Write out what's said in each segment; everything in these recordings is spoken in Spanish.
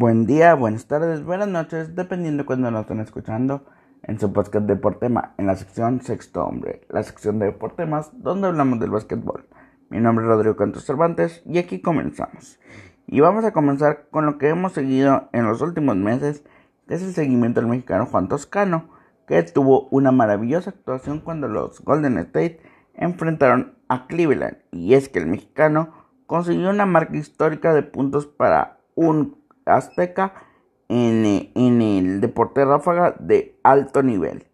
Buen día, buenas tardes, buenas noches, dependiendo de cuando nos estén escuchando en su podcast Deportema, en la sección Sexto Hombre, la sección de Deportemas, donde hablamos del básquetbol. Mi nombre es Rodrigo Cantos Cervantes y aquí comenzamos. Y vamos a comenzar con lo que hemos seguido en los últimos meses, que es el seguimiento del mexicano Juan Toscano, que tuvo una maravillosa actuación cuando los Golden State enfrentaron a Cleveland. Y es que el mexicano consiguió una marca histórica de puntos para un azteca en, en el deporte ráfaga de alto nivel.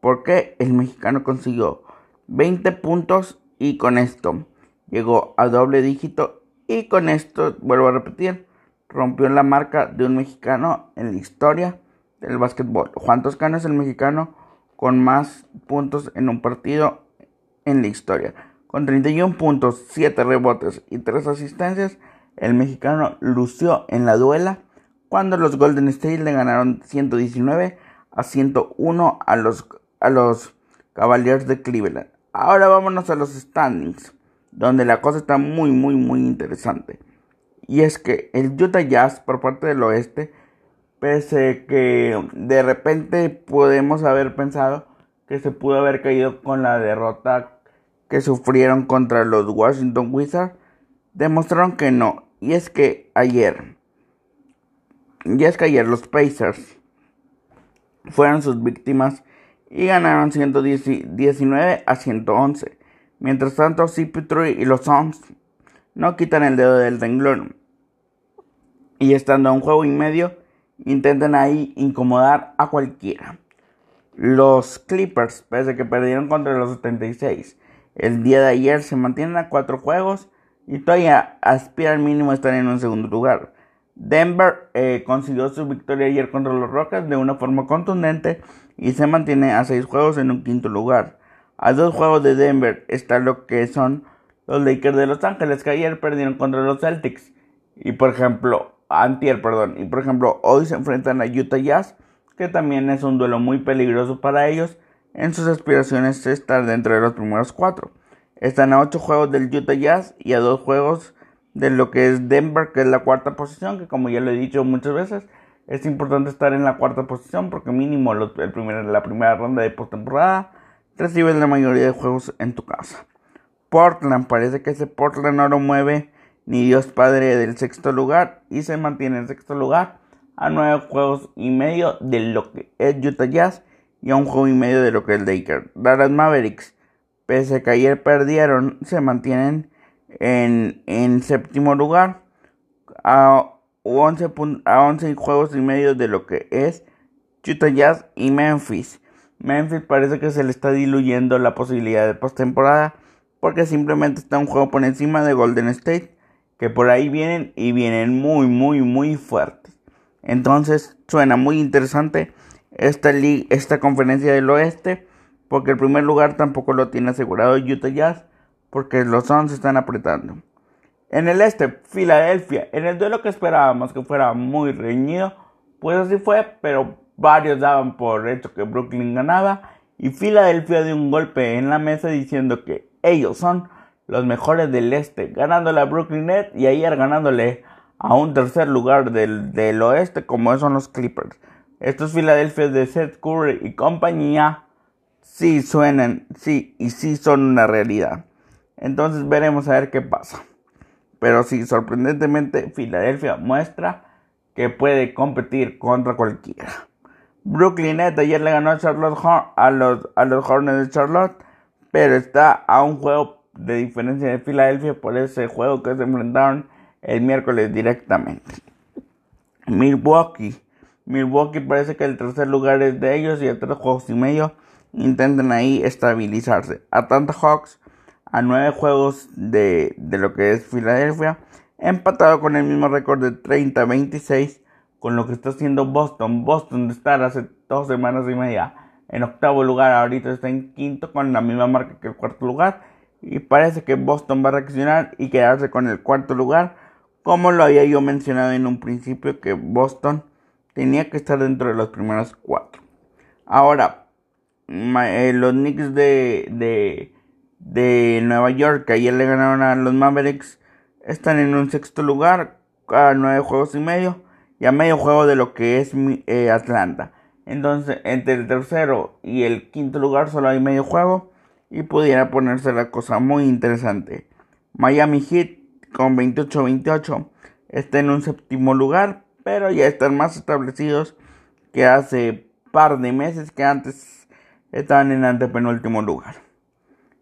Porque el mexicano consiguió 20 puntos y con esto llegó a doble dígito y con esto, vuelvo a repetir, rompió la marca de un mexicano en la historia del básquetbol. Juan Toscano es el mexicano con más puntos en un partido en la historia. Con 31 puntos, 7 rebotes y 3 asistencias, el mexicano lució en la duela cuando los Golden State le ganaron 119 a 101 a los, a los Cavaliers de Cleveland. Ahora vámonos a los standings, donde la cosa está muy, muy, muy interesante. Y es que el Utah Jazz por parte del oeste, pese que de repente podemos haber pensado que se pudo haber caído con la derrota que sufrieron contra los Washington Wizards, demostraron que no. Y es que ayer, y es que ayer los Pacers fueron sus víctimas y ganaron 119 a 111. Mientras tanto, CP3 y los Suns no quitan el dedo del renglón. Y estando a un juego y medio, intentan ahí incomodar a cualquiera. Los Clippers, pese a que perdieron contra los 76 el día de ayer, se mantienen a cuatro juegos y todavía aspira al mínimo a estar en un segundo lugar. Denver eh, consiguió su victoria ayer contra los Rockets de una forma contundente y se mantiene a seis juegos en un quinto lugar. A dos juegos de Denver está lo que son los Lakers de Los Ángeles que ayer perdieron contra los Celtics. Y por ejemplo, antier, perdón, y por ejemplo, hoy se enfrentan a Utah Jazz, que también es un duelo muy peligroso para ellos en sus aspiraciones de estar dentro de los primeros cuatro. Están a 8 juegos del Utah Jazz y a 2 juegos de lo que es Denver, que es la cuarta posición, que como ya lo he dicho muchas veces, es importante estar en la cuarta posición porque mínimo el primer, la primera ronda de postemporada recibes la mayoría de juegos en tu casa. Portland, parece que ese Portland no lo mueve ni Dios Padre del sexto lugar y se mantiene en sexto lugar a 9 juegos y medio de lo que es Utah Jazz y a un juego y medio de lo que es Lakers. Dallas Mavericks pese a que ayer perdieron, se mantienen en, en séptimo lugar a 11, a 11 juegos y medio de lo que es Utah Jazz y Memphis. Memphis parece que se le está diluyendo la posibilidad de postemporada porque simplemente está un juego por encima de Golden State que por ahí vienen y vienen muy muy muy fuertes. Entonces suena muy interesante esta, esta conferencia del oeste porque el primer lugar tampoco lo tiene asegurado Utah Jazz, porque los Suns están apretando. En el este, Filadelfia, en el duelo que esperábamos que fuera muy reñido, pues así fue, pero varios daban por hecho que Brooklyn ganaba y Filadelfia dio un golpe en la mesa diciendo que ellos son los mejores del este, ganándole a Brooklyn Net y ayer ganándole a un tercer lugar del, del oeste como son los Clippers. Estos Filadelfia de Seth Curry y compañía sí suenan, sí, y sí son una realidad. Entonces veremos a ver qué pasa. Pero sí, sorprendentemente, Filadelfia muestra que puede competir contra cualquiera. Brooklyn Nets ayer le ganó a, Charlotte a, los, a los Hornets de Charlotte, pero está a un juego de diferencia de Filadelfia por ese juego que se enfrentaron el miércoles directamente. Milwaukee. Milwaukee parece que el tercer lugar es de ellos y a tres juegos y medio intentan ahí estabilizarse. Atlanta Hawks a nueve juegos de, de lo que es Filadelfia, empatado con el mismo récord de 30-26 con lo que está haciendo Boston. Boston de estar hace dos semanas y media en octavo lugar, ahorita está en quinto con la misma marca que el cuarto lugar. Y parece que Boston va a reaccionar y quedarse con el cuarto lugar, como lo había yo mencionado en un principio, que Boston tenía que estar dentro de los primeros cuatro. Ahora, eh, los Knicks de, de, de Nueva York, que ayer le ganaron a los Mavericks, están en un sexto lugar a nueve juegos y medio. y a medio juego de lo que es eh, Atlanta. Entonces, entre el tercero y el quinto lugar solo hay medio juego y pudiera ponerse la cosa muy interesante. Miami Heat con 28-28 está en un séptimo lugar, pero ya están más establecidos que hace par de meses que antes estaban en antepenúltimo lugar.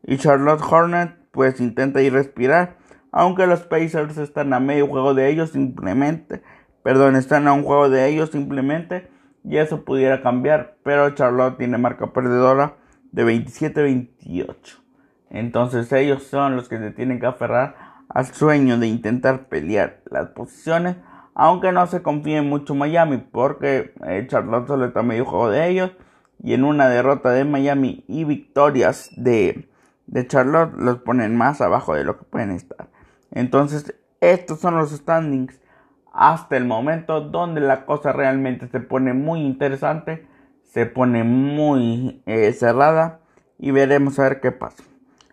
Y Charlotte Hornet pues intenta ir respirar, aunque los Pacers están a medio juego de ellos simplemente, perdón, están a un juego de ellos simplemente y eso pudiera cambiar, pero Charlotte tiene marca perdedora de 27-28. Entonces ellos son los que se tienen que aferrar al sueño de intentar pelear las posiciones, aunque no se confíe mucho Miami, porque eh, Charlotte solo está medio juego de ellos, y en una derrota de Miami y victorias de, de Charlotte los ponen más abajo de lo que pueden estar. Entonces estos son los standings hasta el momento donde la cosa realmente se pone muy interesante, se pone muy eh, cerrada y veremos a ver qué pasa.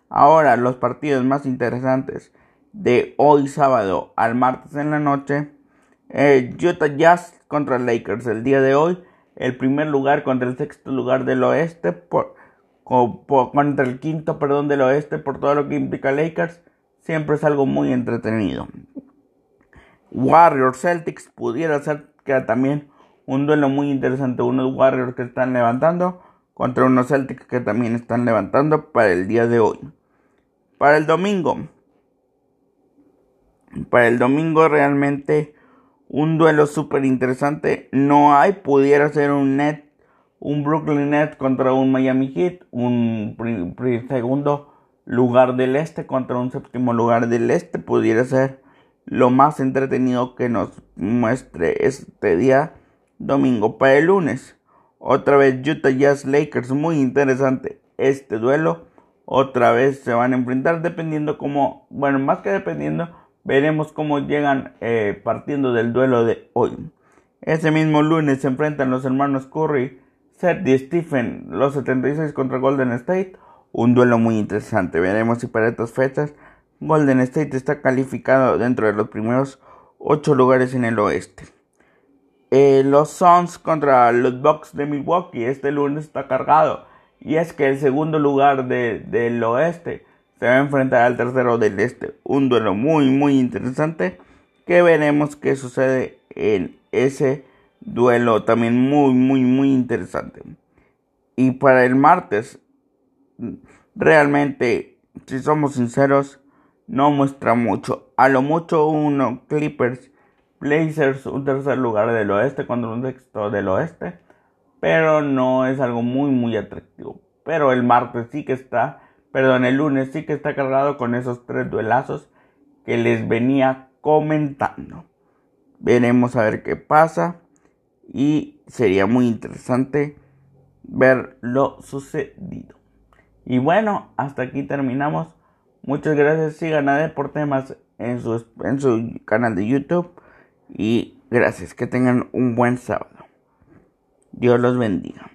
Ahora los partidos más interesantes de hoy sábado al martes en la noche. Eh, Jazz contra Lakers el día de hoy. El primer lugar contra el sexto lugar del oeste. Por, contra el quinto, perdón, del oeste por todo lo que implica Lakers. Siempre es algo muy entretenido. Warriors Celtics pudiera ser que también un duelo muy interesante. Unos Warriors que están levantando contra unos Celtics que también están levantando para el día de hoy. Para el domingo. Para el domingo realmente un duelo súper interesante. No hay, pudiera ser un net, un Brooklyn Net contra un Miami Heat, un segundo lugar del este contra un séptimo lugar del este. Pudiera ser lo más entretenido que nos muestre este día domingo. Para el lunes, otra vez Utah Jazz Lakers, muy interesante este duelo. Otra vez se van a enfrentar dependiendo como, bueno, más que dependiendo, veremos cómo llegan eh, partiendo del duelo de hoy. Ese mismo lunes se enfrentan los hermanos Curry, Seth y Stephen, los 76 contra Golden State. Un duelo muy interesante. Veremos si para estas fechas Golden State está calificado dentro de los primeros 8 lugares en el oeste. Eh, los Suns contra los Bucks de Milwaukee este lunes está cargado. Y es que el segundo lugar del oeste se va a enfrentar al tercero del este. Un duelo muy muy interesante que veremos qué sucede en ese duelo también muy muy muy interesante. Y para el martes, realmente, si somos sinceros, no muestra mucho. A lo mucho uno Clippers, Blazers, un tercer lugar del oeste contra un sexto del oeste. Pero no es algo muy muy atractivo. Pero el martes sí que está, perdón, el lunes sí que está cargado con esos tres duelazos que les venía comentando. Veremos a ver qué pasa. Y sería muy interesante ver lo sucedido. Y bueno, hasta aquí terminamos Muchas gracias. Sigan a Deportemas en su, en su canal de YouTube. Y gracias. Que tengan un buen sábado. Dios los bendiga.